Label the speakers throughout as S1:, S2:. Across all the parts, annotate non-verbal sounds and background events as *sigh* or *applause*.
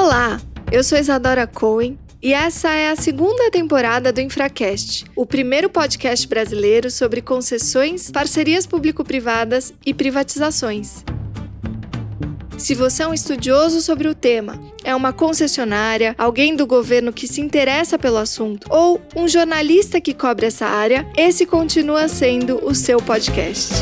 S1: Olá, eu sou Isadora Cohen e essa é a segunda temporada do Infracast, o primeiro podcast brasileiro sobre concessões, parcerias público-privadas e privatizações. Se você é um estudioso sobre o tema, é uma concessionária, alguém do governo que se interessa pelo assunto ou um jornalista que cobre essa área, esse continua sendo o seu podcast.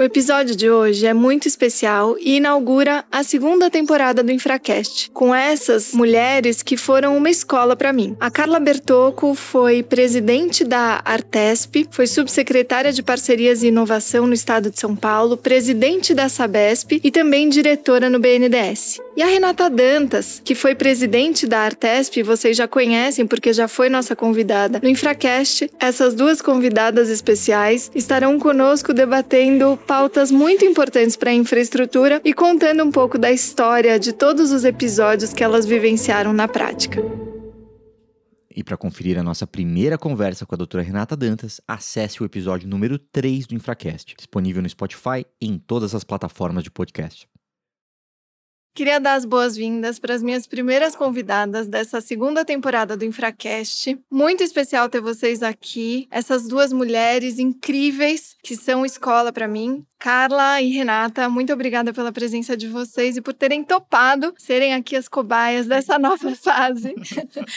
S1: O episódio de hoje é muito especial e inaugura a segunda temporada do Infracast, com essas mulheres que foram uma escola para mim. A Carla Bertocco foi presidente da Artesp, foi subsecretária de Parcerias e Inovação no estado de São Paulo, presidente da Sabesp e também diretora no BNDES. E a Renata Dantas, que foi presidente da Artesp, vocês já conhecem porque já foi nossa convidada no Infracast. Essas duas convidadas especiais estarão conosco debatendo pautas muito importantes para a infraestrutura e contando um pouco da história de todos os episódios que elas vivenciaram na prática.
S2: E para conferir a nossa primeira conversa com a doutora Renata Dantas, acesse o episódio número 3 do Infracast, disponível no Spotify e em todas as plataformas de podcast.
S1: Queria dar as boas-vindas para as minhas primeiras convidadas dessa segunda temporada do Infracast. Muito especial ter vocês aqui, essas duas mulheres incríveis que são escola para mim. Carla e Renata, muito obrigada pela presença de vocês e por terem topado serem aqui as cobaias dessa nova fase.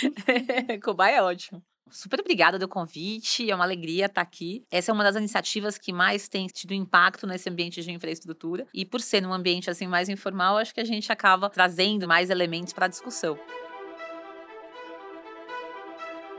S1: *laughs*
S3: Cobaia é ótimo. Super obrigada do convite, é uma alegria estar aqui. Essa é uma das iniciativas que mais tem tido impacto nesse ambiente de infraestrutura. E por ser num ambiente assim mais informal, acho que a gente acaba trazendo mais elementos para a discussão.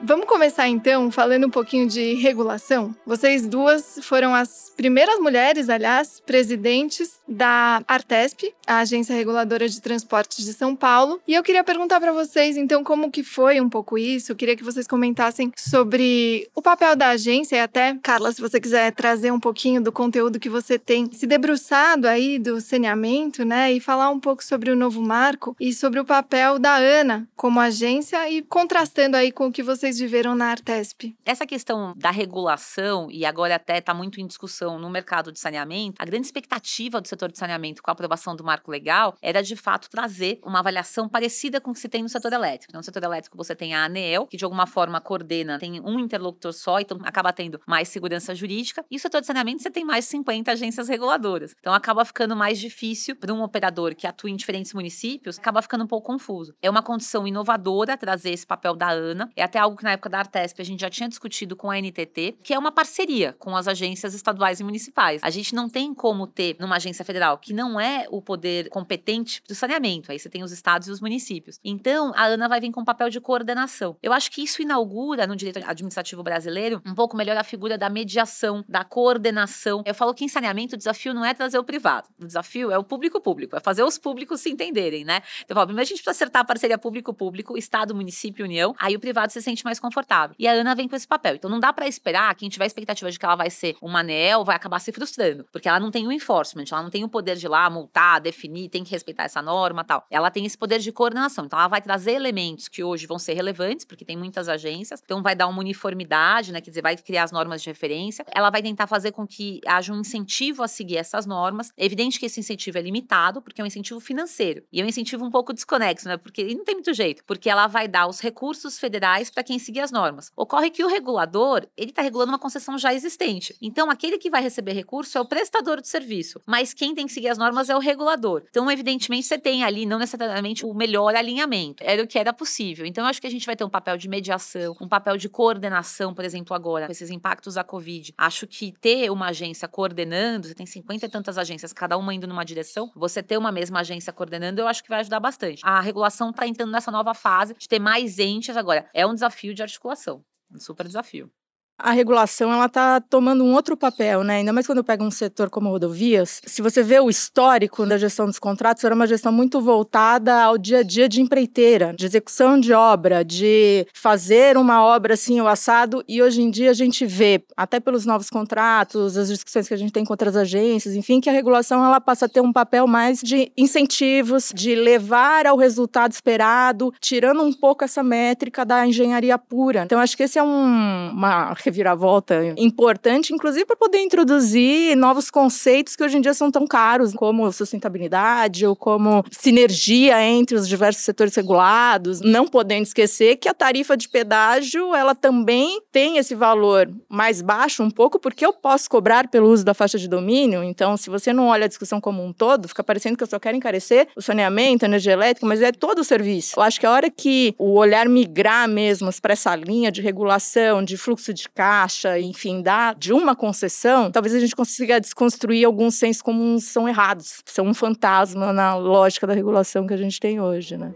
S1: Vamos começar então falando um pouquinho de regulação. Vocês duas foram as primeiras mulheres, aliás, presidentes da Artesp, a agência reguladora de transportes de São Paulo. E eu queria perguntar para vocês então como que foi um pouco isso. Eu queria que vocês comentassem sobre o papel da agência e até, Carla, se você quiser trazer um pouquinho do conteúdo que você tem se debruçado aí do saneamento, né, e falar um pouco sobre o novo marco e sobre o papel da ANA como agência e contrastando aí com o que vocês vocês viveram na Artesp?
S3: Essa questão da regulação, e agora até está muito em discussão no mercado de saneamento, a grande expectativa do setor de saneamento com a aprovação do marco legal era de fato trazer uma avaliação parecida com o que se tem no setor elétrico. No setor elétrico você tem a ANEEL, que de alguma forma coordena, tem um interlocutor só, então acaba tendo mais segurança jurídica. E o setor de saneamento você tem mais 50 agências reguladoras. Então acaba ficando mais difícil para um operador que atua em diferentes municípios, acaba ficando um pouco confuso. É uma condição inovadora trazer esse papel da ANA, é até algo que na época da Artesp a gente já tinha discutido com a NTT, que é uma parceria com as agências estaduais e municipais. A gente não tem como ter numa agência federal que não é o poder competente do saneamento, aí você tem os estados e os municípios. Então, a ANA vai vir com um papel de coordenação. Eu acho que isso inaugura no direito administrativo brasileiro um pouco melhor a figura da mediação, da coordenação. Eu falo que em saneamento o desafio não é trazer o privado, o desafio é o público-público, é fazer os públicos se entenderem, né? Então, eu falo, primeiro a gente precisa acertar a parceria público-público, Estado, município, União, aí o privado se sente mais mais confortável. E a Ana vem com esse papel. Então não dá para esperar quem tiver expectativa de que ela vai ser uma anel, vai acabar se frustrando, porque ela não tem o enforcement, ela não tem o poder de ir lá multar, definir, tem que respeitar essa norma, tal. Ela tem esse poder de coordenação. Então ela vai trazer elementos que hoje vão ser relevantes, porque tem muitas agências. Então vai dar uma uniformidade, né, quer dizer, vai criar as normas de referência. Ela vai tentar fazer com que haja um incentivo a seguir essas normas. É evidente que esse incentivo é limitado, porque é um incentivo financeiro. E é um incentivo um pouco desconexo, né? Porque não tem muito jeito, porque ela vai dar os recursos federais para quem seguir as normas. Ocorre que o regulador, ele está regulando uma concessão já existente. Então, aquele que vai receber recurso é o prestador de serviço, mas quem tem que seguir as normas é o regulador. Então, evidentemente, você tem ali não necessariamente o melhor alinhamento. Era o que era possível. Então, eu acho que a gente vai ter um papel de mediação, um papel de coordenação, por exemplo, agora, com esses impactos da Covid. Acho que ter uma agência coordenando, você tem 50 e tantas agências, cada uma indo numa direção, você ter uma mesma agência coordenando, eu acho que vai ajudar bastante. A regulação está entrando nessa nova fase de ter mais entes agora. É um desafio de articulação. Um super desafio
S4: a regulação ela está tomando um outro papel, né? Ainda mais quando eu pego um setor como rodovias. Se você vê o histórico da gestão dos contratos, era uma gestão muito voltada ao dia a dia de empreiteira, de execução de obra, de fazer uma obra assim o assado. E hoje em dia a gente vê, até pelos novos contratos, as discussões que a gente tem com outras agências, enfim, que a regulação ela passa a ter um papel mais de incentivos, de levar ao resultado esperado, tirando um pouco essa métrica da engenharia pura. Então acho que esse é um, uma reviravolta importante, inclusive para poder introduzir novos conceitos que hoje em dia são tão caros, como sustentabilidade ou como sinergia entre os diversos setores regulados, não podendo esquecer que a tarifa de pedágio, ela também tem esse valor mais baixo um pouco, porque eu posso cobrar pelo uso da faixa de domínio, então se você não olha a discussão como um todo, fica parecendo que eu só quero encarecer o saneamento, a energia elétrica, mas é todo o serviço. Eu acho que a hora que o olhar migrar mesmo para essa linha de regulação, de fluxo de caixa, enfim, da, de uma concessão, talvez a gente consiga desconstruir alguns sensos comuns são errados, são um fantasma na lógica da regulação que a gente tem hoje, né?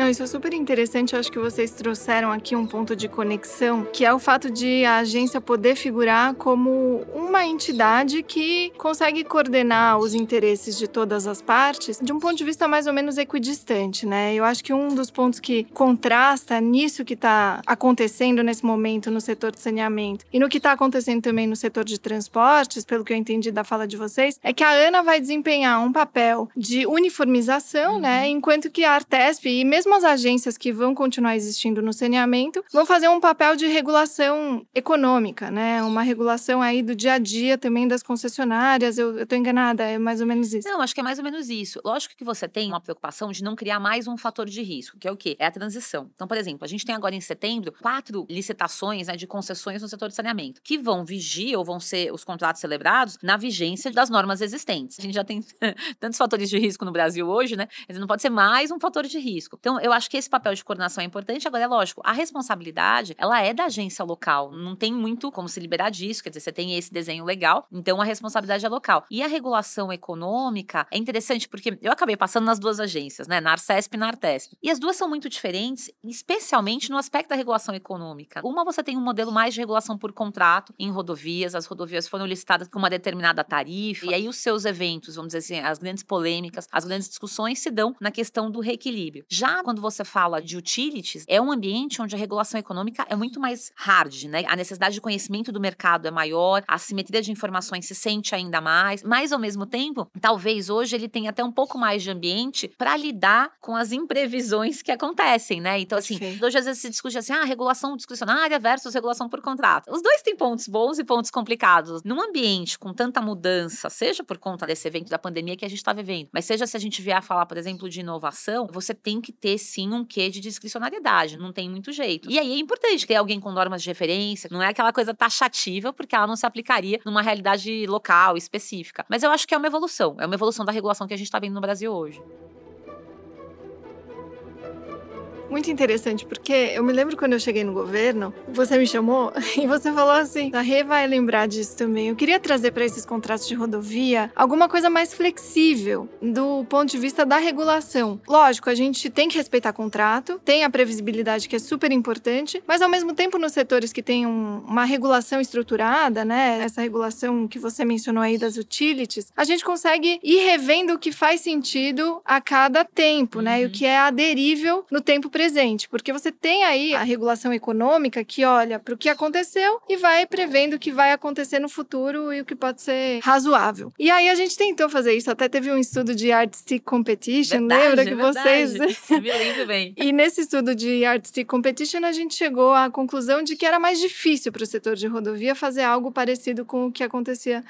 S1: Não, isso é super interessante. Eu acho que vocês trouxeram aqui um ponto de conexão, que é o fato de a agência poder figurar como uma entidade que consegue coordenar os interesses de todas as partes de um ponto de vista mais ou menos equidistante, né? Eu acho que um dos pontos que contrasta nisso que está acontecendo nesse momento no setor de saneamento e no que está acontecendo também no setor de transportes, pelo que eu entendi da fala de vocês, é que a ANA vai desempenhar um papel de uniformização, né? uhum. né? Enquanto que a Artesp e mesmo mesmo as agências que vão continuar existindo no saneamento vão fazer um papel de regulação econômica, né? Uma regulação aí do dia a dia também das concessionárias. Eu, tô enganada, é mais ou menos isso.
S3: Não, acho que é mais ou menos isso. Lógico que você tem uma preocupação de não criar mais um fator de risco, que é o quê? É a transição. Então, por exemplo, a gente tem agora em setembro quatro licitações né, de concessões no setor de saneamento, que vão vigir ou vão ser os contratos celebrados na vigência das normas existentes. A gente já tem *laughs* tantos fatores de risco no Brasil hoje, né? Não pode ser mais um fator de risco. Então, eu acho que esse papel de coordenação é importante. Agora, é lógico, a responsabilidade, ela é da agência local. Não tem muito como se liberar disso. Quer dizer, você tem esse desenho legal, então a responsabilidade é local. E a regulação econômica é interessante porque eu acabei passando nas duas agências, né? Na Arcesp e na Artesp. E as duas são muito diferentes, especialmente no aspecto da regulação econômica. Uma, você tem um modelo mais de regulação por contrato em rodovias. As rodovias foram licitadas com uma determinada tarifa. E aí os seus eventos, vamos dizer assim, as grandes polêmicas, as grandes discussões se dão na questão do reequilíbrio. Já quando você fala de utilities, é um ambiente onde a regulação econômica é muito mais hard, né? A necessidade de conhecimento do mercado é maior, a simetria de informações se sente ainda mais, mas ao mesmo tempo, talvez hoje ele tenha até um pouco mais de ambiente para lidar com as imprevisões que acontecem, né? Então, assim, Sim. hoje às vezes se discute assim, ah, regulação discricionária versus regulação por contrato. Os dois têm pontos bons e pontos complicados. Num ambiente com tanta mudança, seja por conta desse evento da pandemia que a gente está vivendo, mas seja se a gente vier a falar, por exemplo, de inovação, você tem que ter sim um quê de discricionariedade, não tem muito jeito. E aí é importante ter alguém com normas de referência, não é aquela coisa taxativa, porque ela não se aplicaria numa realidade local, específica. Mas eu acho que é uma evolução, é uma evolução da regulação que a gente está vendo no Brasil hoje.
S1: Muito interessante, porque eu me lembro quando eu cheguei no governo, você me chamou *laughs* e você falou assim: a Rê vai lembrar disso também. Eu queria trazer para esses contratos de rodovia alguma coisa mais flexível do ponto de vista da regulação. Lógico, a gente tem que respeitar contrato, tem a previsibilidade que é super importante, mas ao mesmo tempo nos setores que tem um, uma regulação estruturada, né, essa regulação que você mencionou aí das utilities, a gente consegue ir revendo o que faz sentido a cada tempo, né, uhum. e o uhum. que é aderível no tempo presente, porque você tem aí a regulação econômica que olha para o que aconteceu e vai prevendo o que vai acontecer no futuro e o que pode ser razoável. E aí a gente tentou fazer isso, até teve um estudo de Artistic Competition,
S3: verdade,
S1: lembra que
S3: verdade. vocês. *laughs* Me lembro bem.
S1: e nesse estudo de Artistic Competition a gente chegou à conclusão de que era mais difícil para o setor de rodovia fazer algo parecido com o que acontecia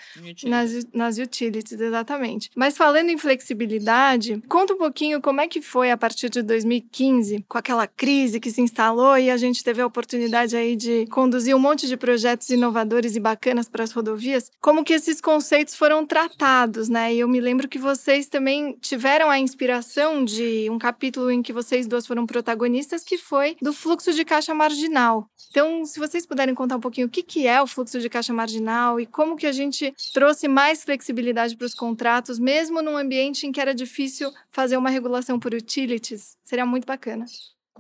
S1: nas, nas utilities, exatamente. Mas falando em flexibilidade, conta um pouquinho como é que foi a partir de 2015 com aquela crise que se instalou e a gente teve a oportunidade aí de conduzir um monte de projetos inovadores e bacanas para as rodovias, como que esses conceitos foram tratados, né? E eu me lembro que vocês também tiveram a inspiração de um capítulo em que vocês duas foram protagonistas, que foi do fluxo de caixa marginal. Então, se vocês puderem contar um pouquinho o que, que é o fluxo de caixa marginal e como que a gente trouxe mais flexibilidade para os contratos, mesmo num ambiente em que era difícil fazer uma regulação por utilities, seria muito bacana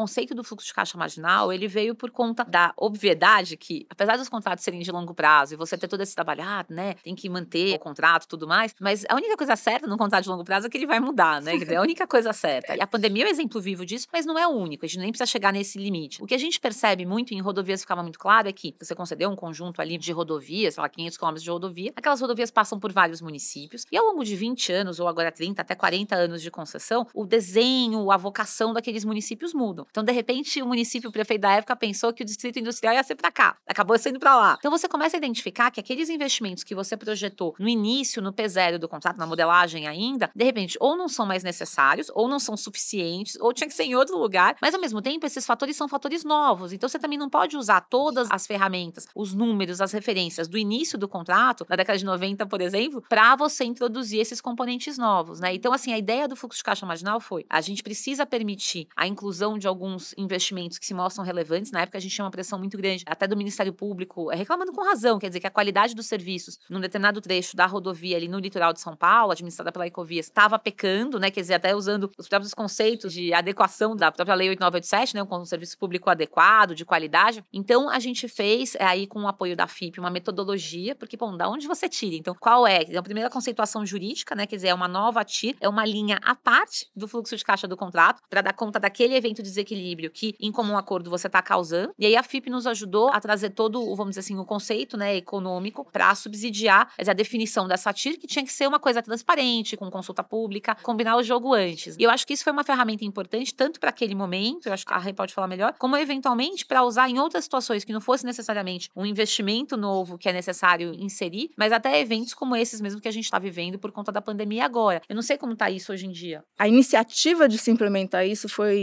S3: conceito do fluxo de caixa marginal, ele veio por conta da obviedade que, apesar dos contratos serem de longo prazo e você ter todo esse trabalho, ah, né, tem que manter o contrato tudo mais, mas a única coisa certa num contrato de longo prazo é que ele vai mudar, né? É a única coisa certa. E a pandemia é um exemplo vivo disso, mas não é o único, a gente nem precisa chegar nesse limite. O que a gente percebe muito em rodovias ficava muito claro é que você concedeu um conjunto ali de rodovias, sei lá, 500 quilômetros de rodovia, aquelas rodovias passam por vários municípios e ao longo de 20 anos, ou agora 30, até 40 anos de concessão, o desenho, a vocação daqueles municípios mudam. Então, de repente, o município, o prefeito da época pensou que o distrito industrial ia ser para cá, acabou sendo para lá. Então, você começa a identificar que aqueles investimentos que você projetou no início, no P0 do contrato, na modelagem ainda, de repente, ou não são mais necessários, ou não são suficientes, ou tinha que ser em outro lugar. Mas, ao mesmo tempo, esses fatores são fatores novos. Então, você também não pode usar todas as ferramentas, os números, as referências do início do contrato, na década de 90, por exemplo, para você introduzir esses componentes novos, né? Então, assim, a ideia do fluxo de caixa marginal foi: a gente precisa permitir a inclusão de alguns investimentos que se mostram relevantes. Na época, a gente tinha uma pressão muito grande, até do Ministério Público, é, reclamando com razão, quer dizer, que a qualidade dos serviços num determinado trecho da rodovia ali no litoral de São Paulo, administrada pela Ecovias, estava pecando, né? Quer dizer, até usando os próprios conceitos de adequação da própria Lei 8987, né? Um serviço público adequado, de qualidade. Então, a gente fez, é, aí com o apoio da FIP, uma metodologia, porque, bom, da onde você tira? Então, qual é? A primeira conceituação jurídica, né? Quer dizer, é uma nova TIR, é uma linha à parte do fluxo de caixa do contrato, para dar conta daquele evento de desequilíbrio que, em comum acordo, você está causando. E aí a FIP nos ajudou a trazer todo, vamos dizer assim, o conceito né, econômico para subsidiar a definição dessa TIR, que tinha que ser uma coisa transparente, com consulta pública, combinar o jogo antes. E eu acho que isso foi uma ferramenta importante, tanto para aquele momento, eu acho que a Rei pode falar melhor, como eventualmente para usar em outras situações que não fosse necessariamente um investimento novo que é necessário inserir, mas até eventos como esses mesmo que a gente está vivendo por conta da pandemia agora. Eu não sei como está isso hoje em dia.
S4: A iniciativa de se implementar isso foi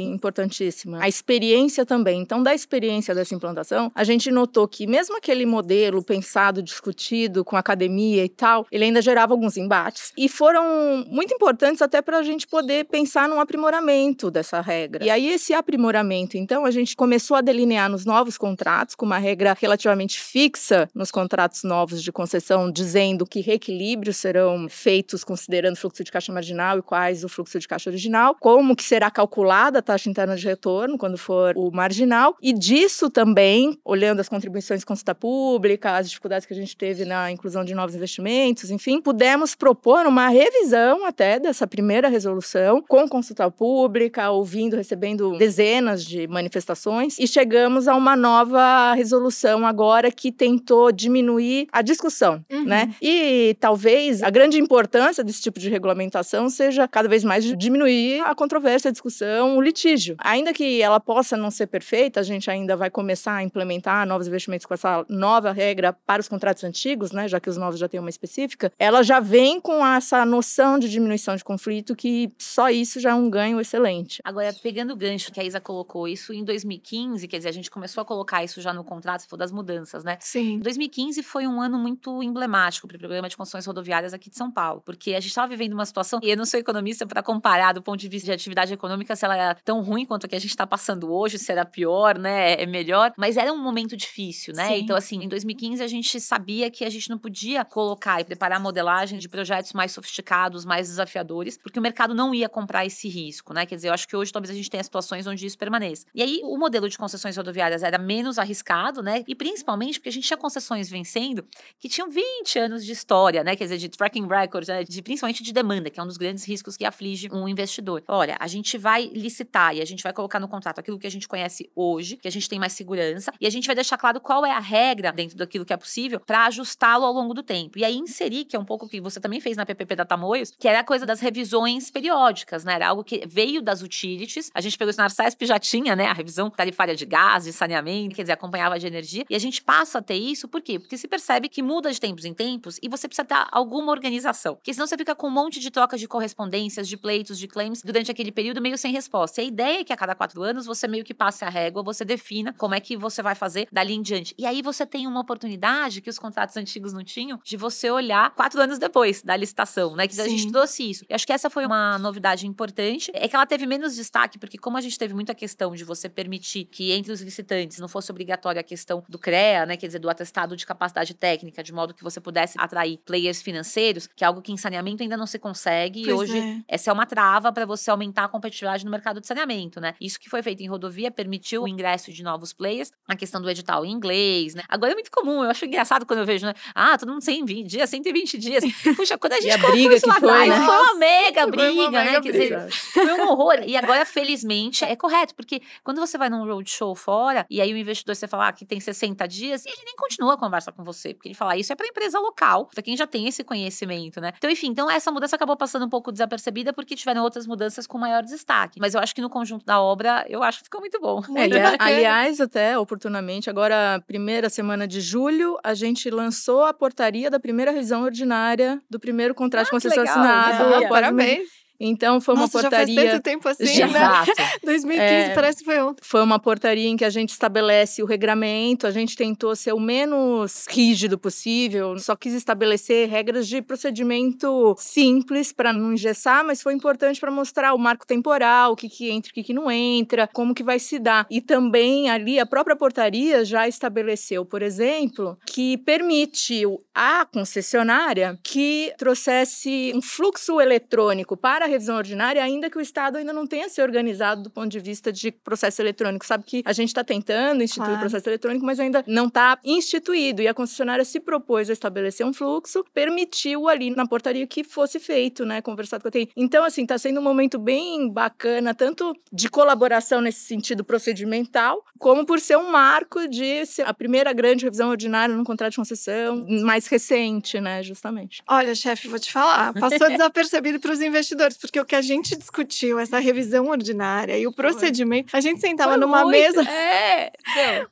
S4: importantíssima. A experiência também. Então, da experiência dessa implantação, a gente notou que mesmo aquele modelo pensado, discutido com academia e tal, ele ainda gerava alguns embates e foram muito importantes até para a gente poder pensar num aprimoramento dessa regra. E aí esse aprimoramento, então, a gente começou a delinear nos novos contratos com uma regra relativamente fixa nos contratos novos de concessão, dizendo que reequilíbrios serão feitos considerando o fluxo de caixa marginal e quais o fluxo de caixa original, como que será calculada a taxa interna de retorno quando for o marginal, e disso também, olhando as contribuições de consulta pública, as dificuldades que a gente teve na inclusão de novos investimentos, enfim, pudemos propor uma revisão até dessa primeira resolução, com consulta pública, ouvindo, recebendo dezenas de manifestações, e chegamos a uma nova resolução agora que tentou diminuir a discussão, uhum. né? E talvez a grande importância desse tipo de regulamentação seja cada vez mais diminuir a controvérsia, a discussão, o litígio. Ainda que ela possa não ser perfeita, a gente ainda vai começar a implementar novos investimentos com essa nova regra para os contratos antigos, né, já que os novos já têm uma específica, ela já vem com essa noção de diminuição de conflito que só isso já é um ganho excelente.
S3: Agora, pegando o gancho que a Isa colocou, isso em 2015, quer dizer, a gente começou a colocar isso já no contrato, se for das mudanças, né?
S1: Sim.
S3: 2015 foi um ano muito emblemático para o programa de construções rodoviárias aqui de São Paulo, porque a gente estava vivendo uma situação, e eu não sou economista para comparar do ponto de vista de atividade econômica se ela é tão ruim quanto a que a gente está passando hoje, se era pior, né? É melhor, mas era um momento difícil, né? Sim. Então, assim, em 2015 a gente sabia que a gente não podia colocar e preparar modelagem de projetos mais sofisticados, mais desafiadores, porque o mercado não ia comprar esse risco, né? Quer dizer, eu acho que hoje talvez a gente tenha situações onde isso permaneça. E aí, o modelo de concessões rodoviárias era menos arriscado, né? E principalmente porque a gente tinha concessões vencendo que tinham 20 anos de história, né? Quer dizer, de tracking record, né? de, principalmente de demanda, que é um dos grandes riscos que aflige um investidor. Olha, a gente vai licitar e a gente vai colocar no contrato aquilo que a gente conhece hoje, que a gente tem mais segurança, e a gente vai deixar claro qual é a regra dentro daquilo que é possível para ajustá-lo ao longo do tempo. E aí inserir, que é um pouco o que você também fez na PPP da Tamoios, que era a coisa das revisões periódicas, né? Era algo que veio das utilities. A gente pegou isso na Arcesp já tinha, né? A revisão tarifária de gás, de saneamento, quer dizer, acompanhava de energia. E a gente passa a ter isso, por quê? Porque se percebe que muda de tempos em tempos e você precisa ter alguma organização. Porque senão você fica com um monte de troca de correspondências, de pleitos, de claims durante aquele período meio sem resposta. E a ideia é que a cada quatro anos você meio que passe a régua, você defina como é que você vai fazer dali em diante. E aí você tem uma oportunidade que os contratos antigos não tinham de você olhar quatro anos depois da licitação, né? Que Sim. a gente trouxe isso. Eu acho que essa foi uma novidade importante. É que ela teve menos destaque, porque como a gente teve muita questão de você permitir que entre os licitantes não fosse obrigatória a questão do CREA, né? Quer dizer, do atestado de capacidade técnica, de modo que você pudesse atrair players financeiros, que é algo que em saneamento ainda não se consegue. Pois e hoje é. essa é uma trava para você aumentar a competitividade no mercado de saneamento, né? Isso que foi feito em rodovia permitiu o ingresso de novos players, a questão do edital em inglês, né? Agora é muito comum, eu acho engraçado quando eu vejo, né? Ah, todo mundo 120 dias, 120 dias. Puxa, quando a *laughs* gente
S4: e a briga isso que foi,
S3: né? foi uma mega briga, uma né? Quer dizer, *laughs* foi um horror. E agora, felizmente, é correto, porque quando você vai num roadshow fora, e aí o investidor você fala ah, que tem 60 dias, e ele nem continua a conversa com você, porque ele fala, ah, isso é para empresa local, para quem já tem esse conhecimento, né? Então, enfim, então essa mudança acabou passando um pouco desapercebida porque tiveram outras mudanças com maior destaque. Mas eu acho que no conjunto da obra, eu acho que ficou muito bom.
S4: É,
S1: Muito bacana.
S4: aliás, até oportunamente, agora, primeira semana de julho, a gente lançou a portaria da primeira revisão ordinária do primeiro contrato
S3: Ah,
S4: concessão
S3: legal,
S4: assinado. o-
S1: Parabéns.
S4: Então, foi uma
S1: Nossa, já faz
S4: portaria.
S1: tanto tempo assim,
S4: Já.
S1: né?
S3: Exato. *laughs*
S1: 2015
S4: É.
S1: parece que foi ontem.
S4: Foi uma portaria em que a gente estabelece o regramento, a gente tentou ser o menos rígido possível, só quis estabelecer regras de procedimento simples para não engessar, mas foi importante para mostrar o marco temporal, o que, que entra e o que, que não entra, como que vai se dar. E também ali a própria portaria já estabeleceu, por exemplo, que permite à concessionária que trouxesse um fluxo eletrônico para a revisão ordinária, ainda que o Estado ainda não tenha se organizado do ponto de vista de processo eletrônico. Sabe que a gente está tentando instituir
S1: Claro.
S4: o processo eletrônico, mas ainda não está instituído. E a concessionária se propôs a estabelecer um fluxo, permitiu ali na portaria que fosse feito, né? Conversado com a TI. Então, assim, está sendo um momento bem bacana, tanto de colaboração nesse sentido procedimental, como por ser um marco de a primeira grande revisão ordinária no contrato de concessão, mais recente, né? Justamente.
S1: Olha, chefe, vou te falar, passou *laughs* desapercebido para os investidores, porque o que a gente discutiu, essa revisão ordinária e o procedimento, a gente sentava
S3: Foi
S1: numa
S3: muito.
S1: mesa,
S3: É.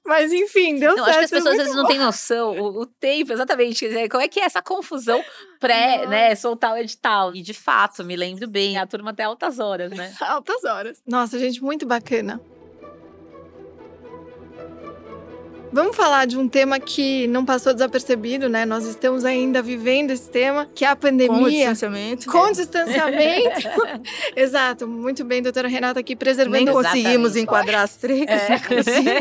S1: Mas enfim, deu
S3: Não,
S1: certo.
S3: acho que as pessoas às vezes não têm noção, o, o tempo, exatamente. Dizer, como é que é essa confusão pré,
S1: Nossa.
S3: né, soltar o edital. E de fato, me lembro bem, a turma até altas horas, né? *laughs*
S1: Altas horas. Nossa, gente, muito bacana. Vamos falar de um tema que não passou desapercebido, né? Nós estamos ainda vivendo esse tema, que é a
S4: Com o
S1: pandemia.
S4: distanciamento.
S1: Com distanciamento. *laughs* Exato, muito bem, doutora Renata aqui preservando
S4: Nem conseguimos enquadrar as três,
S3: É.
S4: inclusive.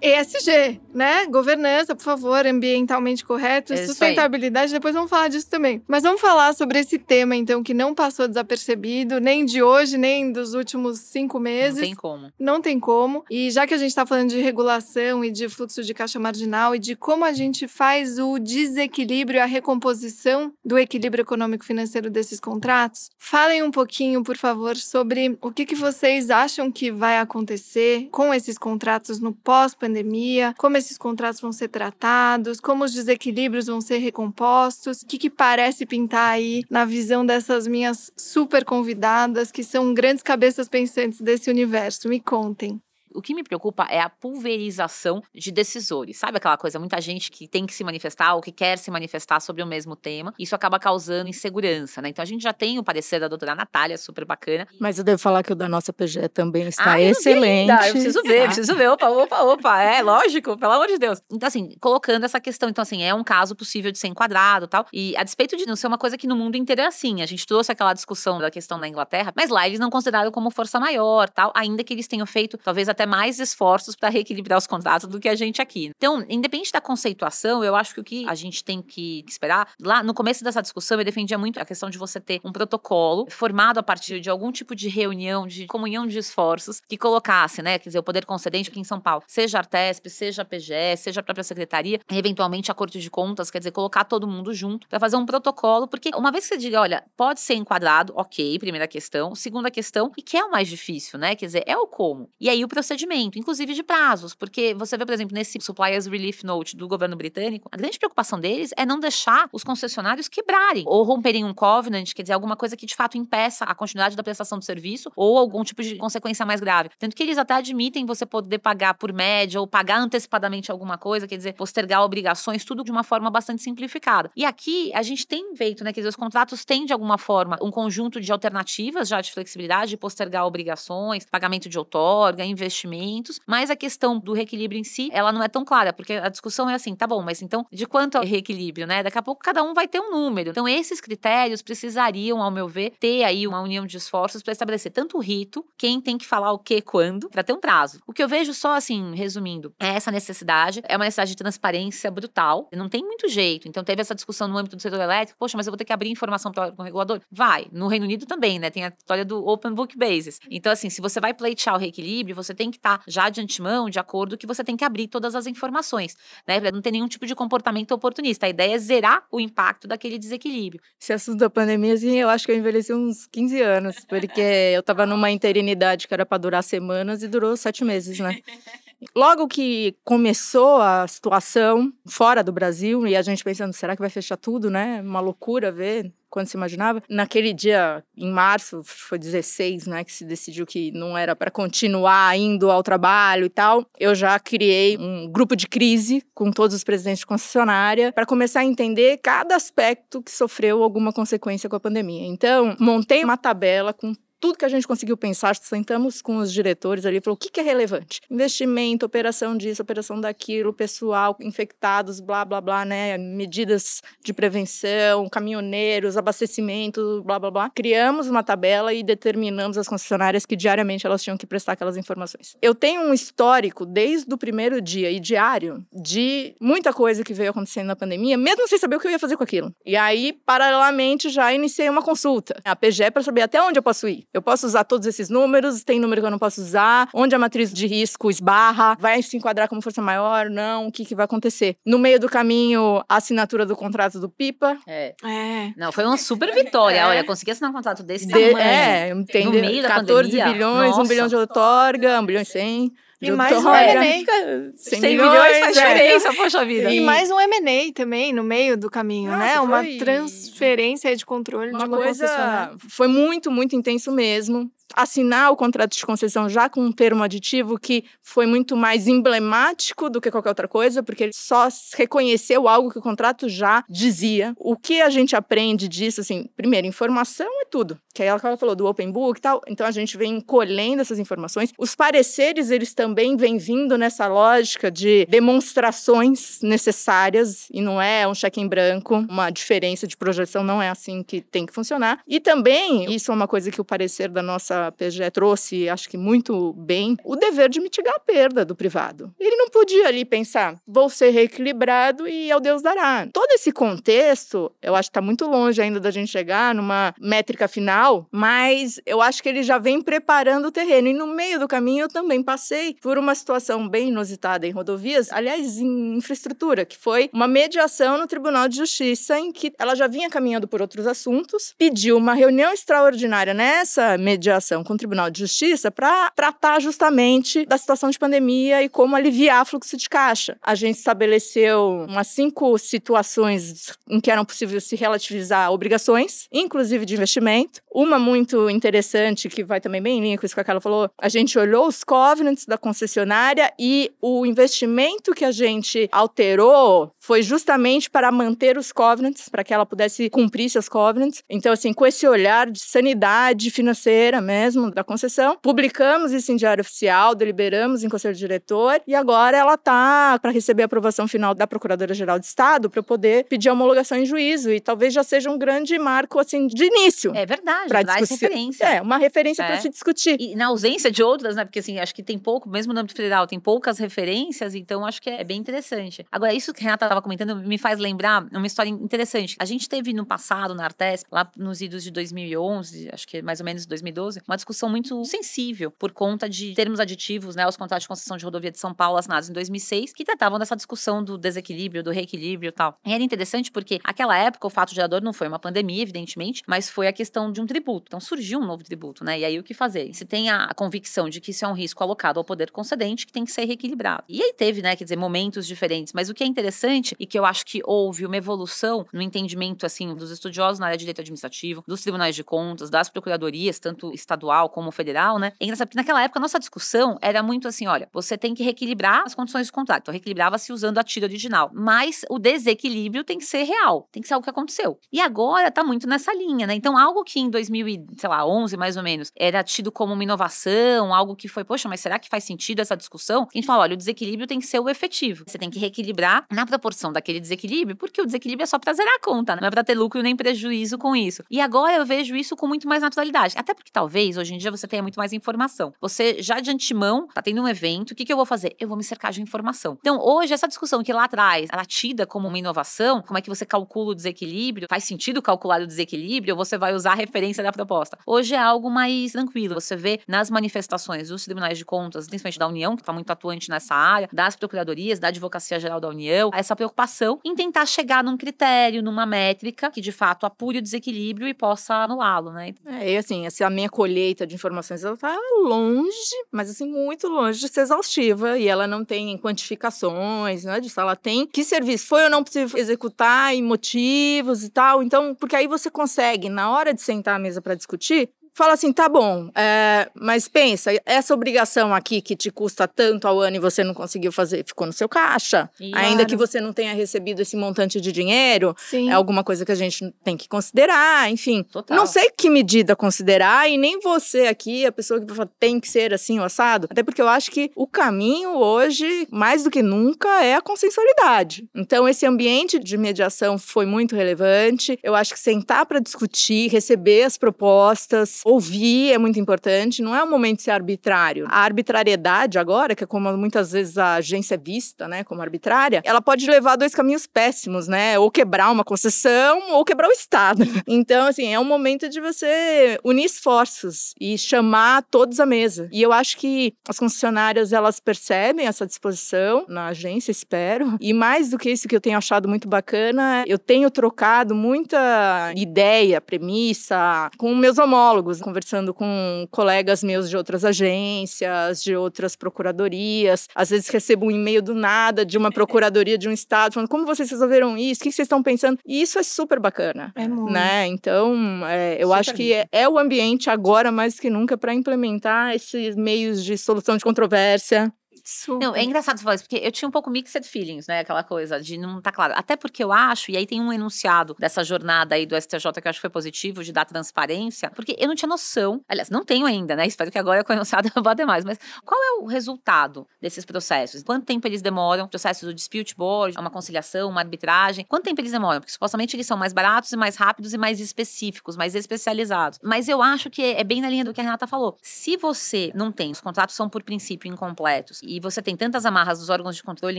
S4: *laughs*
S1: ESG, né? Governança, por favor, ambientalmente correto,
S3: É
S1: sustentabilidade, depois vamos falar disso também. Mas vamos falar sobre esse tema, então, que não passou desapercebido, nem de hoje, nem dos últimos cinco
S3: Não
S1: meses.
S3: tem como.
S1: Não tem como. E já que a gente está falando de regulação e de fluxo de caixa marginal e de como a gente faz o desequilíbrio, a recomposição do equilíbrio econômico-financeiro desses contratos, falem um pouquinho, por favor, sobre o que, que vocês acham que vai acontecer com esses contratos no pós-pandemia, como esses contratos vão ser tratados, como os desequilíbrios vão ser recompostos, o que, que parece pintar aí na visão dessas minhas super convidadas, que são grandes cabeças pensantes desse universo. Me contem.
S3: O que me preocupa é a pulverização de decisores. Sabe aquela coisa, muita gente que tem que se manifestar ou que quer se manifestar sobre o mesmo tema. Isso acaba causando insegurança, né? Então a gente já tem o parecer da doutora Natália, super bacana.
S4: Mas eu devo falar que o da nossa PGE também está
S3: eu vi
S4: excelente.
S3: ainda, Eu preciso ver, preciso ver. Opa, opa, opa. É lógico, pelo amor de Deus. Então, assim, colocando essa questão. Então, assim, é um caso possível de ser enquadrado tal. E a despeito de não ser uma coisa que no mundo inteiro é assim. A gente trouxe aquela discussão da questão da Inglaterra, mas lá eles não consideraram como força maior tal, ainda que eles tenham feito talvez até mais esforços para reequilibrar os contratos do que a gente aqui. Então, independente da conceituação, eu acho que o que a gente tem que esperar, lá no começo dessa discussão, eu defendia muito a questão de você ter um protocolo formado a partir de algum tipo de reunião, de comunhão de esforços, que colocasse, né, quer dizer, o poder concedente aqui em São Paulo, seja a Artesp, seja a PGE, seja a própria secretaria, eventualmente a Corte de Contas, quer dizer, colocar todo mundo junto para fazer um protocolo, porque uma vez que você diga, olha, pode ser enquadrado, ok, primeira questão. Segunda questão, e que é o mais difícil, né? Quer dizer, é o como. E aí o procedimento, inclusive de prazos, porque você vê, por exemplo, nesse Suppliers Relief Note do governo britânico, a grande preocupação deles é não deixar os concessionários quebrarem ou romperem um covenant, quer dizer, alguma coisa que de fato impeça a continuidade da prestação do serviço ou algum tipo de consequência mais grave. Tanto que eles até admitem você poder pagar por média ou pagar antecipadamente alguma coisa, quer dizer, postergar obrigações, tudo de uma forma bastante simplificada. E aqui a gente tem feito, né, quer dizer, os contratos têm de alguma forma um conjunto de alternativas já de flexibilidade, de postergar obrigações, pagamento de outorga, investimentos, mas a questão do reequilíbrio em si, ela não é tão clara, porque a discussão é assim, tá bom, mas então de quanto é reequilíbrio, né? Daqui a pouco cada um vai ter um número. Então esses critérios precisariam, ao meu ver, ter aí uma união de esforços para estabelecer tanto o rito, quem tem que falar o que quando, para ter um prazo. O que eu vejo só assim, resumindo, é essa necessidade, é uma necessidade de transparência brutal, não tem muito jeito. Então teve essa discussão no âmbito do setor elétrico, poxa, mas eu vou ter que abrir informação para o regulador? Vai. No Reino Unido também, né? Tem a história do Open Book Basis. Então assim, se você vai pleitear o reequilíbrio, você tem que estar tá já de antemão, de acordo que você tem que abrir todas as informações, né? Pra não ter nenhum tipo de comportamento oportunista. A ideia é zerar o impacto daquele desequilíbrio.
S4: Esse assunto da pandemia, assim, eu acho que eu envelheci uns 15 anos, porque eu tava numa *laughs* interinidade que era para durar semanas e durou sete meses, né? *laughs* Logo que começou a situação fora do Brasil e a gente pensando, será que vai fechar tudo, né? Uma loucura ver quando se imaginava. Naquele dia, em março, foi 16, né, que se decidiu que não era para continuar indo ao trabalho e tal. Eu já criei um grupo de crise com todos os presidentes de concessionária para começar a entender cada aspecto que sofreu alguma consequência com a pandemia. Então, montei uma tabela com tudo que a gente conseguiu pensar, sentamos com os diretores ali, falou o que, que é relevante? Investimento, operação disso, operação daquilo, pessoal, infectados, blá, blá, blá, né? Medidas de prevenção, caminhoneiros, abastecimento, blá, blá, blá. Criamos uma tabela e determinamos as concessionárias que diariamente elas tinham que prestar aquelas informações. Eu tenho um histórico desde o primeiro dia e diário de muita coisa que veio acontecendo na pandemia, mesmo sem saber o que eu ia fazer com aquilo. E aí, paralelamente, já iniciei uma consulta. A PGE para saber até onde eu posso ir. Eu posso usar todos esses números, tem número que eu não posso usar, onde a matriz de risco esbarra, vai se enquadrar como força maior, não, o que, que vai acontecer. No meio do caminho, a assinatura do contrato do PIPA.
S3: É.
S1: É.
S3: Não, foi uma super vitória.
S4: É.
S3: Olha, consegui assinar um contrato desse
S4: De,
S3: tamanho.
S4: é, entendeu?
S3: No meio da
S4: 14
S3: pandemia.
S4: bilhões,
S3: Nossa.
S4: 1 bilhão de outorga, 1 bilhão e 100.
S1: E mais um. M&A.
S4: 100
S3: 100 milhões faz
S4: é.
S3: diferença, poxa *laughs* vida.
S1: E mais um M&A também no meio do caminho,
S4: Nossa,
S1: né? Uma transferência de controle de
S4: Uma
S1: uma concessionária.
S4: coisa foi muito, muito intenso mesmo. Assinar o contrato de concessão já com um termo aditivo que foi muito mais emblemático do que qualquer outra coisa, porque ele só reconheceu algo que o contrato já dizia. O que a gente aprende disso, assim, primeiro, informação é tudo. Que é que ela falou do Open Book e tal. Então a gente vem colhendo essas informações. Os pareceres, eles também vêm vindo nessa lógica de demonstrações necessárias e não é um cheque em branco, uma diferença de projeção, não é assim que tem que funcionar. E também, isso é uma coisa que o parecer da nossa PGE trouxe, acho que muito bem, o dever de mitigar a perda do privado. Ele não podia ali pensar, vou ser reequilibrado e ao Deus dará. Todo esse contexto, eu acho que está muito longe ainda da gente chegar numa métrica final, mas eu acho que ele já vem preparando o terreno. E no meio do caminho eu também passei por uma situação bem inusitada em rodovias, aliás, em infraestrutura, que foi uma mediação no Tribunal de Justiça, em que ela já vinha caminhando por outros assuntos, pediu uma reunião extraordinária nessa mediação com o Tribunal de Justiça para tratar justamente da situação de pandemia e como aliviar fluxo de caixa. A gente estabeleceu umas cinco situações em que eram possíveis se relativizar obrigações, inclusive de investimento. Uma muito interessante, que vai também bem em linha com isso que a Carla falou, a gente olhou os covenants da concessionária e o investimento que a gente alterou foi justamente para manter os covenants, para que ela pudesse cumprir seus covenants. Então, assim, com esse olhar de sanidade financeira mesmo da concessão, publicamos isso em diário oficial, deliberamos em conselho diretor e agora ela está para receber a aprovação final da Procuradora-Geral de Estado para poder pedir a homologação em juízo e talvez já seja um grande marco assim de início.
S3: É verdade,
S4: Pra
S3: traz
S4: discussão.
S3: referência.
S4: É, uma referência para
S3: É.
S4: se discutir.
S3: E na ausência de outras, né? Porque assim, acho que tem pouco, mesmo no âmbito federal, tem poucas referências, então acho que é bem interessante. Agora, isso que a Renata estava comentando me faz lembrar uma história interessante. A gente teve no passado, na Artes, lá nos idos de 2011, acho que é mais ou menos 2012, uma discussão muito sensível por conta de termos aditivos, né, aos contratos de concessão de rodovia de São Paulo assinados em 2006, que tratavam dessa discussão do desequilíbrio, do reequilíbrio e tal. E era interessante porque, aquela época, o fato gerador não foi uma pandemia, evidentemente, mas foi a questão de um tributo. Então surgiu um novo tributo, né? E aí o que fazer? Se tem a, convicção de que isso é um risco alocado ao poder concedente que tem que ser reequilibrado. E aí teve, né, quer dizer, momentos diferentes, mas o que é interessante e que eu acho que houve uma evolução no entendimento, assim, dos estudiosos na área de direito administrativo, dos tribunais de contas, das procuradorias, tanto estadual como federal, né? É naquela época a nossa discussão era muito assim, olha, você tem que reequilibrar as condições do contrato. Então reequilibrava-se usando a tira original, mas o desequilíbrio tem que ser real, tem que ser algo que aconteceu. E agora tá muito nessa linha, né? Então algo que em 2011 mais ou menos era tido como uma inovação, algo que foi, poxa, mas será que faz sentido essa discussão? A gente fala, olha, o desequilíbrio tem que ser o efetivo. Você tem que reequilibrar na proporção daquele desequilíbrio, porque o desequilíbrio é só pra zerar a conta, né? não é pra ter lucro nem prejuízo com isso. E agora eu vejo isso com muito mais naturalidade. Até porque talvez hoje em dia você tenha muito mais informação. Você já de antemão tá tendo um evento, o que, que eu vou fazer? Eu vou me cercar de informação. Então, hoje, essa discussão que lá atrás era tida como uma inovação, como é que você calcula o desequilíbrio? Faz sentido calcular o desequilíbrio ou você vai usar a referência da proposta? Hoje é algo mais tranquilo. Você vê nas manifestações dos tribunais de contas, principalmente da União, que está muito atuante nessa área, das procuradorias, da Advocacia Geral da União, essa preocupação em tentar chegar num critério, numa métrica que de fato apure o desequilíbrio e possa anulá-lo, né?
S4: É, e assim, essa minha colheita de informações, ela tá longe, mas assim, muito longe de ser exaustiva e ela não tem quantificações, né, disso. Ela tem que serviço foi ou não possível executar e motivos e tal. Então, porque aí você consegue, na hora de sentar à mesa para discutir, fala assim, tá bom, é, mas pensa, essa obrigação aqui que te custa tanto ao ano e você não conseguiu fazer, ficou no seu caixa. Claro. Ainda que você não tenha recebido esse montante de dinheiro, Sim. é alguma coisa que a gente tem que considerar, enfim. Total. Não sei que medida considerar e nem você aqui, a pessoa que tem que ser assim, o assado. Até porque eu acho que o caminho hoje, mais do que nunca, é a consensualidade. Então, esse ambiente de mediação foi muito relevante. Eu acho que sentar para discutir, receber as propostas, ouvir é muito importante, não é o momento de ser arbitrário. A arbitrariedade agora, que é como muitas vezes a agência é vista, né, como arbitrária, ela pode levar a dois caminhos péssimos, né? Ou quebrar uma concessão ou quebrar o Estado. *laughs* Então, assim, é um momento de você unir esforços e chamar todos à mesa. E eu acho que as concessionárias, elas percebem essa disposição na agência, espero. E mais do que isso que eu tenho achado muito bacana, eu tenho trocado muita ideia, premissa com meus homólogos conversando com colegas meus de outras agências, de outras procuradorias. Às vezes recebo um e-mail do nada de uma procuradoria de um estado falando como vocês resolveram isso, o que vocês estão pensando. E isso é super bacana. É muito. Né? Então, é, eu super acho que é, é, o ambiente agora mais que nunca para implementar esses meios de solução de controvérsia
S3: Super. Não, é engraçado você falar isso, porque eu tinha um pouco mixed feelings, né? Aquela coisa de não tá claro. Até porque eu acho, e aí tem um enunciado dessa jornada aí do STJ que eu acho que foi positivo, de dar transparência, porque eu não tinha noção, aliás, não tenho ainda, né? *laughs* Espero que agora com o enunciado eu *laughs* vá mais, mas qual é o resultado desses processos? Quanto tempo eles demoram? Processos do dispute board, uma conciliação, uma arbitragem, quanto tempo eles demoram? Porque supostamente eles são mais baratos e mais rápidos e mais específicos, mais especializados. Mas eu acho que é bem na linha do que a Renata falou. Se você não tem, os contratos são por princípio incompletos e você tem tantas amarras dos órgãos de controle,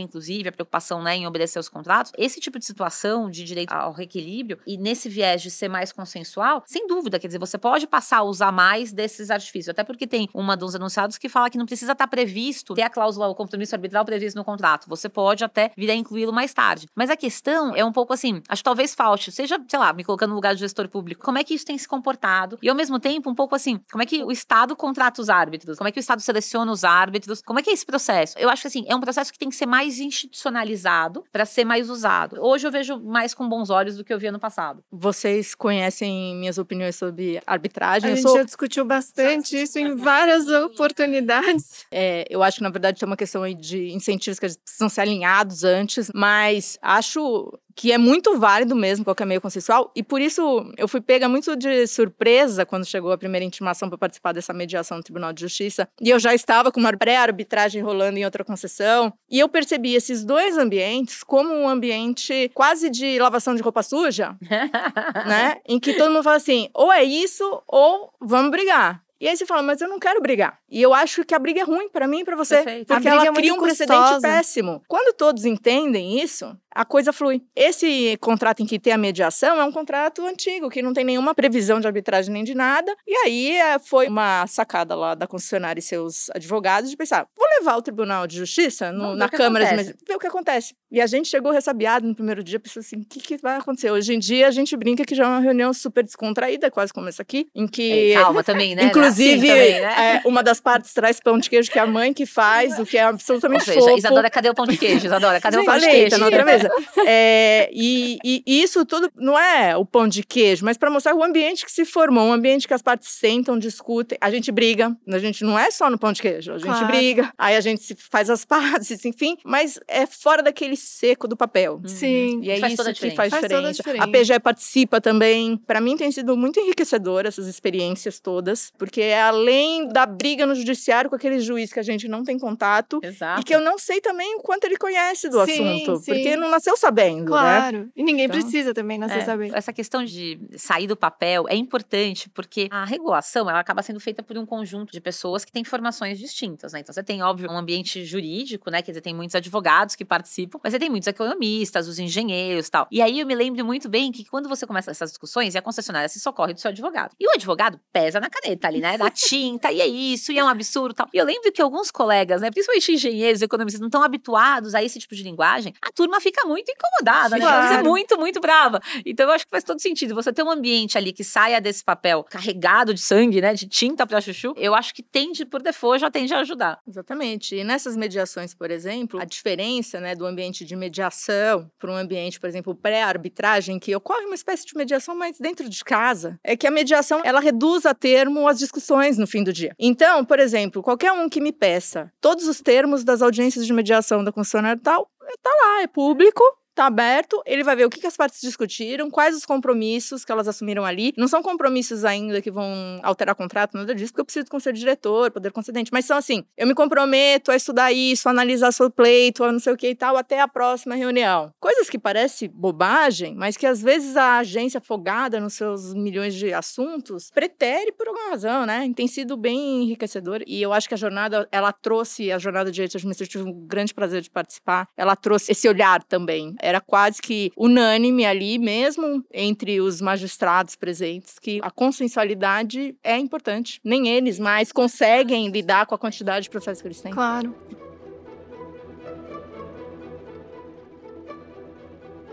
S3: inclusive, a preocupação né, em obedecer os contratos, esse tipo de situação de direito ao reequilíbrio e nesse viés de ser mais consensual, sem dúvida, quer dizer, você pode passar a usar mais desses artifícios, até porque tem uma dos anunciados que fala que não precisa estar previsto ter a cláusula, o compromisso arbitral previsto no contrato. Você pode até vir a incluí-lo mais tarde. Mas a questão é um pouco assim, acho que talvez falte, seja, sei lá, me colocando no lugar do gestor público, como é que isso tem se comportado? E ao mesmo tempo, um pouco assim, como é que o Estado contrata os árbitros? Como é que o Estado seleciona os árbitros? Como é que é esse processo? Eu acho que assim, é um processo que tem que ser mais institucionalizado para ser mais usado. Hoje eu vejo mais com bons olhos do que eu via no passado.
S4: Vocês conhecem minhas opiniões sobre arbitragem?
S1: A
S4: eu
S1: gente sou... já discutiu bastante isso em várias oportunidades.
S4: É, eu acho que, na verdade, tem uma questão aí de incentivos que precisam ser alinhados antes, mas acho que é muito válido mesmo, qualquer meio consensual, e por isso eu fui pega muito de surpresa quando chegou a primeira intimação para participar dessa mediação no Tribunal de Justiça, e eu já estava com uma pré-arbitragem rolando em outra concessão, e eu percebi esses dois ambientes como um ambiente quase de lavação de roupa suja, *laughs* né? Em que todo mundo fala assim, ou é isso, ou vamos brigar. E aí você fala, mas eu não quero brigar. E eu acho que a briga é ruim para mim e pra você. Perfeito. Porque ela é cria um precedente péssimo. Quando todos entendem isso, a coisa flui. Esse contrato em que tem a mediação é um contrato antigo, que não tem nenhuma previsão de arbitragem nem de nada. E aí é, foi uma sacada lá da concessionária e seus advogados de pensar: vou levar o Tribunal de Justiça no, na Câmara de ver o que acontece. E a gente chegou ressabiado no primeiro dia, pensou assim: o que, que vai acontecer? Hoje em dia a gente brinca que já é uma reunião super descontraída, quase como essa aqui, em que.
S3: É, calma também, né? *laughs*
S4: Inclusive, assim também, né? é, uma das partes traz pão de queijo que é a mãe que faz, o que é absolutamente Ou seja, fofo.
S3: Isadora, cadê o pão de queijo? Isadora, cadê o pão de queijo? Tá
S4: na outra mesa. É, e, e, isso tudo não é o pão de queijo, mas para mostrar o ambiente que se formou, um ambiente que as partes sentam, discutem. A gente briga, a gente não é só no pão de queijo, a gente claro. briga, aí a gente se faz as *laughs* pazes, enfim, mas é fora daquele seco do papel.
S1: Uhum. Sim.
S4: E é faz isso que faz, faz diferença. A PGE participa também. Para mim tem sido muito enriquecedor essas experiências todas, porque é além da briga no judiciário com aquele juiz que a gente não tem contato
S3: Exato.
S4: e que eu não sei também o quanto ele conhece do sim, assunto, sim. porque não nasceu sabendo, né?
S1: Claro. E ninguém
S4: Então,
S1: precisa também nascer
S3: É,
S1: sabendo.
S3: Essa questão de sair do papel é importante porque a regulação ela acaba sendo feita por um conjunto de pessoas que têm formações distintas, né? Então você tem, óbvio, um ambiente jurídico, né? Quer dizer, tem muitos advogados que participam, mas você tem muitos economistas, os engenheiros e tal. E aí eu me lembro muito bem que quando você começa essas discussões, e a concessionária se socorre do seu advogado. E o advogado pesa na caneta ali, né? Da *laughs* tinta, e é isso, e é um absurdo e tal. E eu lembro que alguns colegas, né? Principalmente engenheiros, economistas, não estão habituados a esse tipo de linguagem, a turma fica muito incomodada, né? Ser
S1: Claro.
S3: muito, muito brava. Então eu acho que faz todo sentido. Você ter um ambiente ali que saia desse papel carregado de sangue, né? De tinta pra chuchu, eu acho que tende, por default, já tende a ajudar.
S4: Exatamente. E nessas mediações, por exemplo, a diferença né, do ambiente de mediação para um ambiente, por exemplo, pré-arbitragem, que ocorre uma espécie de mediação, mas dentro de casa, é que a mediação ela reduz a termo as discussões no fim do dia. Então, por exemplo, qualquer um que me peça todos os termos das audiências de mediação da concessionária tal, tá lá, é público. Tá aberto, ele vai ver o que, que as partes discutiram, quais os compromissos que elas assumiram ali. Não são compromissos ainda que vão alterar contrato, nada disso, porque eu preciso do conselho diretor, poder concedente. Mas são assim: eu me comprometo a estudar isso, a analisar seu pleito, a não sei o que e tal, até a próxima reunião. Coisas que parecem bobagem, mas que às vezes a agência afogada nos seus milhões de assuntos pretere por alguma razão, né? Tem sido bem enriquecedor. E eu acho que a jornada, ela trouxe, a jornada de direito administrativo, um grande prazer de participar, ela trouxe esse olhar também era quase que unânime ali, mesmo entre os magistrados presentes, que a consensualidade é importante. Nem eles mais conseguem lidar com a quantidade de processos que eles têm.
S1: Claro.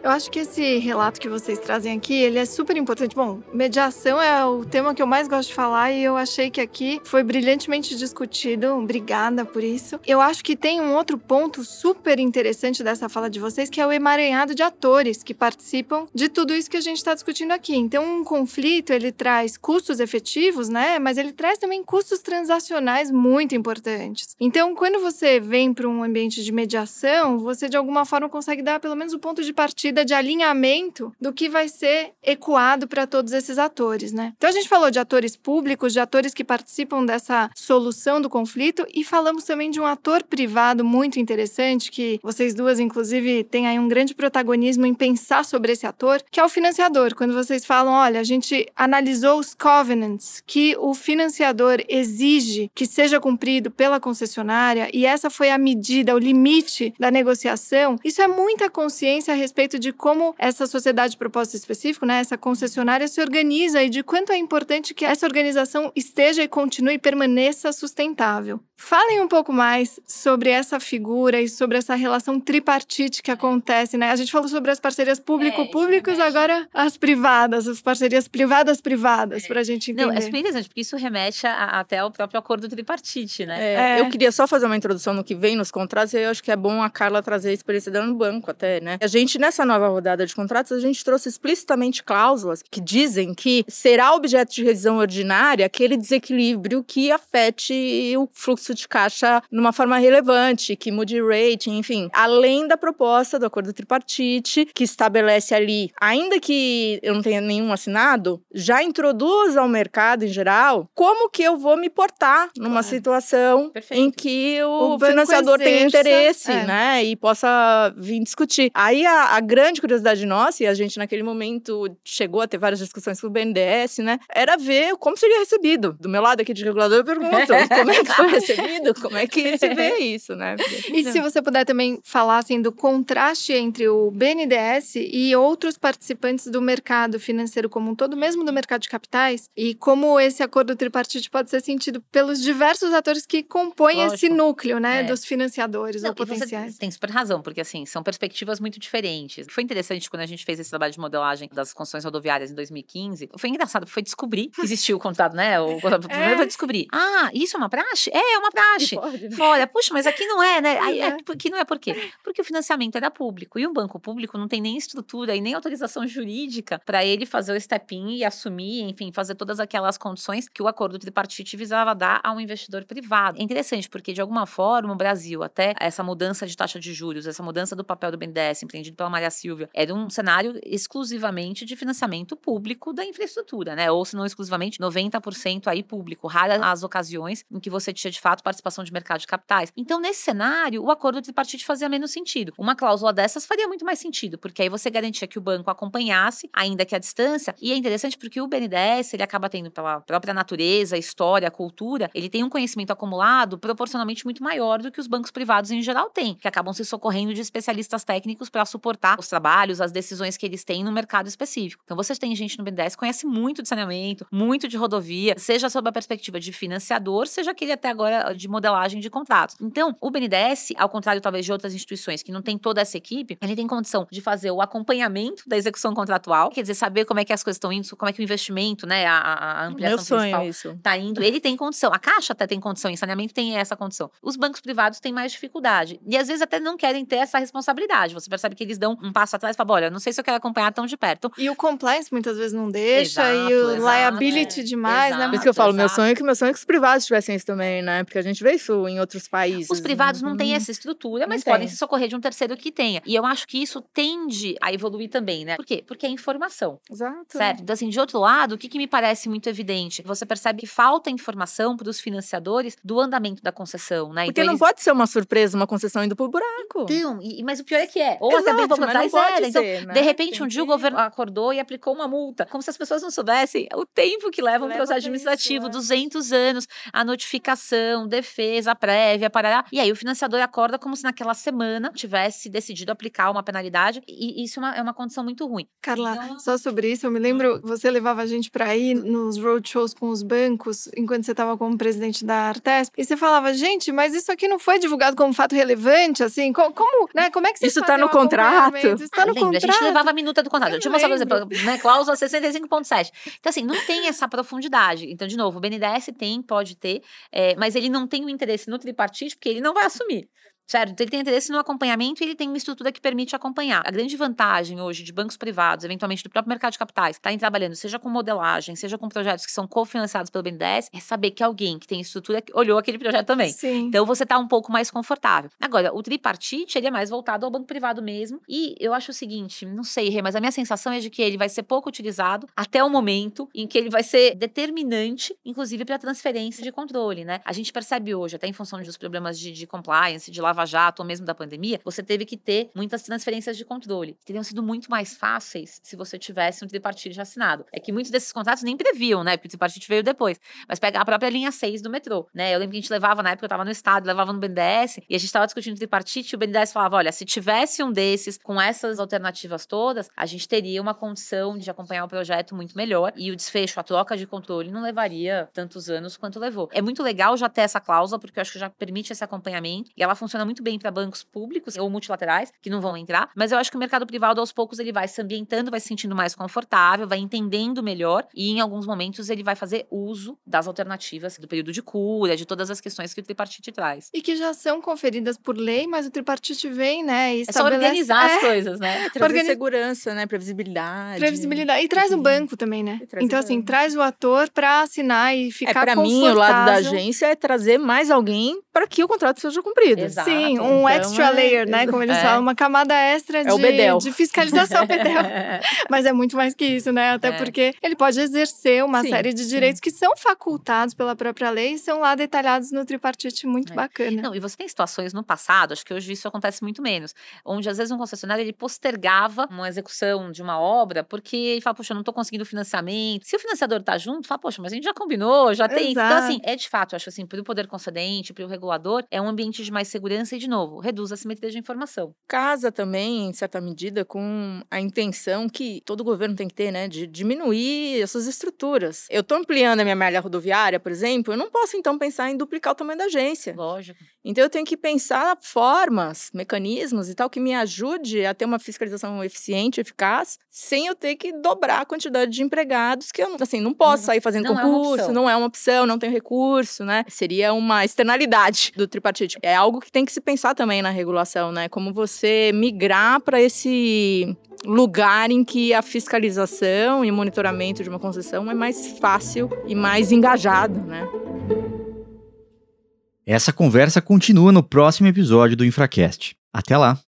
S1: Eu acho que esse relato que vocês trazem aqui, ele é super importante. Bom, mediação é o tema que eu mais gosto de falar e eu achei que aqui foi brilhantemente discutido. Obrigada por isso. Eu acho que tem um outro ponto super interessante dessa fala de vocês, que é o emaranhado de atores que participam de tudo isso que a gente está discutindo aqui. Então, um conflito, ele traz custos efetivos, né? Mas ele traz também custos transacionais muito importantes. Então, quando você vem para um ambiente de mediação, você de alguma forma consegue dar pelo menos o ponto de partida de alinhamento do que vai ser ecoado para todos esses atores, né? Então a gente falou de atores públicos, de atores que participam dessa solução do conflito e falamos também de um ator privado muito interessante que vocês duas inclusive têm aí um grande protagonismo em pensar sobre esse ator, que é o financiador. Quando vocês falam, olha, a gente analisou os covenants que o financiador exige que seja cumprido pela concessionária e essa foi a medida, o limite da negociação. Isso é muita consciência a respeito de como essa sociedade de propósito específico, né, essa concessionária se organiza e de quanto é importante que essa organização esteja e continue e permaneça sustentável. Falem um pouco mais sobre essa figura e sobre essa relação tripartite que acontece, né? A gente falou sobre as parcerias público-públicos,
S3: remete-
S1: agora as privadas, as parcerias privadas-privadas, para a gente entender.
S3: Não, é super interessante, porque isso remete a- até ao próprio acordo tripartite, né?
S4: É,
S1: É.
S4: Eu queria só fazer uma introdução no que vem nos contratos, e eu acho que é bom a Carla trazer a experiência dela no banco até, né? A gente, nessa nova rodada de contratos, a gente trouxe explicitamente cláusulas que dizem que será objeto de revisão ordinária aquele desequilíbrio que afete o fluxo de caixa numa forma relevante, que mude rating, enfim. Além da proposta do acordo tripartite, que estabelece ali, ainda que eu não tenha nenhum assinado, já introduz ao mercado em geral como que eu vou me portar numa
S1: Claro.
S4: situação
S3: Perfeito.
S4: em que o,
S1: O
S4: financiador tem interesse,
S1: é.
S4: né? E possa vir discutir. Aí a, a grande curiosidade nossa, e a gente naquele momento chegou a ter várias discussões com o BNDES, né? Era ver como seria recebido. Do meu lado aqui de regulador, eu pergunto como é que foi recebido, como é que se vê *laughs* isso, né?
S1: E se você puder também falar assim, do contraste entre o BNDES e outros participantes do mercado financeiro como um todo, mesmo do mercado de capitais, e como esse acordo tripartite pode ser sentido pelos diversos atores que compõem esse
S3: Lógico.
S1: núcleo, né,
S3: É.
S1: dos financiadores
S3: Não,
S1: ou
S3: você
S1: potenciais.
S3: tem super razão, porque assim, são perspectivas muito diferentes. Foi interessante quando a gente fez esse trabalho de modelagem das construções rodoviárias em 2015. Foi engraçado, foi descobrir que existia o contrato, né? O, *laughs* primeiro foi descobrir. Ah, isso é uma praxe? É, é uma
S4: Pode, né?
S3: Olha, puxa, mas aqui não é, né? Aí, é,
S1: É.
S3: aqui não é por quê? Porque o financiamento era público e o banco público não tem nem estrutura e nem autorização jurídica para ele fazer o step-in e assumir, enfim, fazer todas aquelas condições que o acordo tripartite visava dar a um investidor privado. É interessante porque, de alguma forma, o Brasil, até essa mudança de taxa de juros, essa mudança do papel do BNDES, empreendido pela Maria Silvia, era um cenário exclusivamente de financiamento público da infraestrutura, né? Ou se não exclusivamente, 90% aí público. Raras as ocasiões em que você tinha, de fato, fato participação de mercado de capitais. Então, nesse cenário, o acordo tripartite fazia menos sentido. Uma cláusula dessas faria muito mais sentido, porque aí você garantia que o banco acompanhasse, ainda que à distância, e é interessante porque o BNDES, ele acaba tendo pela própria natureza, história, cultura, ele tem um conhecimento acumulado proporcionalmente muito maior do que os bancos privados em geral têm, que acabam se socorrendo de especialistas técnicos para suportar os trabalhos, as decisões que eles têm no mercado específico. Então, vocês têm gente no BNDES que conhece muito de saneamento, muito de rodovia, seja sob a perspectiva de financiador, seja aquele até agora de modelagem de contratos. Então, o BNDES, ao contrário talvez de outras instituições que não tem toda essa equipe, ele tem condição de fazer o acompanhamento da execução contratual, quer dizer, saber como é que as coisas estão indo, como é que o investimento, né, a, a ampliação
S4: Meu sonho
S3: principal
S4: isso.
S3: tá indo. Ele tem condição. A Caixa até tem condição, em saneamento tem essa condição. Os bancos privados têm mais dificuldade. E às vezes até não querem ter essa responsabilidade. Você percebe que eles dão um passo atrás e falam: olha, não sei se eu quero acompanhar tão de perto.
S1: E o compliance muitas vezes não deixa,
S3: Exato,
S1: e o
S3: exato,
S1: liability
S3: é.
S1: demais, né?
S3: Exato.
S4: Por isso que eu falo, meu
S3: exato.
S4: sonho é que meu sonho é que os privados tivessem isso também, né? Porque a gente vê isso em outros países.
S3: Os privados não têm
S4: Uhum.
S3: essa estrutura, mas podem se socorrer de um terceiro que tenha. E eu acho que isso tende a evoluir também, né? Por quê? Porque é informação.
S4: Exato.
S3: Certo? Então, assim, de outro lado, o que, que me parece muito evidente? Você percebe que falta informação para os financiadores do andamento da concessão, né?
S4: Porque
S3: então,
S4: não
S3: eles-
S4: pode ser uma surpresa, uma concessão indo pro buraco.
S3: Então, e- mas o pior é que é. Ou até bem
S4: Exato,
S3: pouco atrás era. Então,
S4: ser, né?
S3: de repente,
S4: Tem
S3: um dia o governo acordou e aplicou uma multa. Como se as pessoas não soubessem o tempo que leva um
S4: Leva
S3: processo administrativo,
S4: isso, é.
S3: 200 anos, a notificação, defesa, prévia, parará. E aí o financiador acorda como se naquela semana tivesse decidido aplicar uma penalidade. E isso é uma, é uma condição muito ruim.
S1: Carla,
S3: Então-
S1: só sobre isso, eu me lembro, você levava a gente para ir nos roadshows com os bancos, enquanto você estava como presidente da Artesp, e você falava, gente, mas isso aqui não foi divulgado como fato relevante, assim, co- como, né, como é que
S4: Isso tá
S1: fazem
S4: no contrato?
S1: Isso tá no
S3: Lembra,
S1: contrato.
S3: a gente levava a minuta do contrato.
S1: Eu
S3: Deixa eu mostrar, por
S1: lembro.
S3: exemplo, né, cláusula 65.7. Então, assim, não tem essa profundidade. Então, de novo, o BNDES tem, pode ter, é, mas ele não tem o interesse no tripartite, porque ele não vai assumir. Certo? Ele tem interesse no acompanhamento e ele tem uma estrutura que permite acompanhar. A grande vantagem hoje de bancos privados, eventualmente do próprio mercado de capitais, estarem trabalhando, seja com modelagem, seja com projetos que são cofinanciados pelo BNDES, é saber que alguém que tem estrutura olhou aquele projeto também.
S1: Sim.
S3: Então você tá um pouco mais confortável. Agora, o tripartite, ele é mais voltado ao banco privado mesmo. E eu acho o seguinte, não sei, Rê, mas a minha sensação é de que ele vai ser pouco utilizado até o momento em que ele vai ser determinante, inclusive para transferência de controle, né? A gente percebe hoje, até em função dos problemas de, de compliance, de lava-jato ou mesmo da pandemia, você teve que ter muitas transferências de controle. Teriam sido muito mais fáceis se você tivesse um tripartite assinado. É que muitos desses contratos nem previam, né? Porque o tripartite veio depois. Mas pega a própria linha 6 do metrô, né? Eu lembro que a gente levava, na época eu tava no estado, levava no BNDES, e a gente tava discutindo tripartite, e o BNDES falava, olha, se tivesse um desses com essas alternativas todas, a gente teria uma condição de acompanhar o projeto muito melhor, e o desfecho, a troca de controle não levaria tantos anos quanto levou. É muito legal já ter essa cláusula, porque eu acho que já permite esse acompanhamento, e ela funciona muito bem para bancos públicos ou multilaterais, que não vão entrar, mas eu acho que o mercado privado, aos poucos, ele vai se ambientando, vai se sentindo mais confortável, vai entendendo melhor, e em alguns momentos ele vai fazer uso das alternativas do período de cura, de todas as questões que o tripartite traz.
S1: E que já são conferidas por lei, mas o tripartite vem, né, e
S3: É só
S1: estabelece-
S3: organizar
S1: É,
S3: as coisas, né?
S4: Trazer
S1: Organi-
S4: segurança, né? Previsibilidade.
S1: Previsibilidade. E traz o banco também, né? Então, assim,
S4: banco.
S1: traz o ator pra assinar e
S4: É,
S1: ficar
S4: pra mim, o lado da
S1: confortável.
S4: agência é trazer mais alguém para que o contrato seja cumprido.
S3: Exato.
S1: Sim, um
S4: Então,
S1: extra
S4: é-
S1: layer, né? Como eles
S3: É.
S1: falam, uma camada extra
S4: É o
S1: de,
S4: bedel.
S1: de fiscalização *laughs* bedel. *laughs* Mas é muito mais que isso, né? Até
S3: É.
S1: porque ele pode exercer uma
S4: Sim,
S1: série de
S4: sim.
S1: direitos que são facultados pela própria lei e são lá detalhados no tripartite muito
S3: É.
S1: bacana.
S3: Não, e você tem situações no passado, acho que hoje isso acontece muito menos, onde às vezes um concessionário ele postergava uma execução de uma obra porque ele fala, poxa, eu não tô conseguindo financiamento. Se o financiador tá junto, fala, poxa, mas a gente já combinou, já tem. Então, assim, é de fato, eu acho assim, pro poder concedente, pro regulador, é um ambiente de mais segurança e, de novo, reduz a simetria de informação.
S4: Casa também, em certa medida, com a intenção que todo governo tem que ter, né? De diminuir essas estruturas. Eu tô ampliando a minha malha rodoviária, por exemplo, eu não posso, então, pensar em duplicar o tamanho da agência.
S3: Lógico.
S4: Então eu tenho que pensar formas, mecanismos e tal que me ajude a ter uma fiscalização eficiente, eficaz, sem eu ter que dobrar a quantidade de empregados que eu assim, não posso
S3: Uhum.
S4: sair fazendo
S3: Não é
S4: concurso,
S3: opção.
S4: não é uma opção, não tenho recurso, né? Seria uma externalidade do tripartite. É algo que tem que se pensar também na regulação, né? Como você migrar para esse lugar em que a fiscalização e monitoramento de uma concessão é mais fácil e mais engajado, né?
S2: Essa conversa continua no próximo episódio do Infracast. Até lá!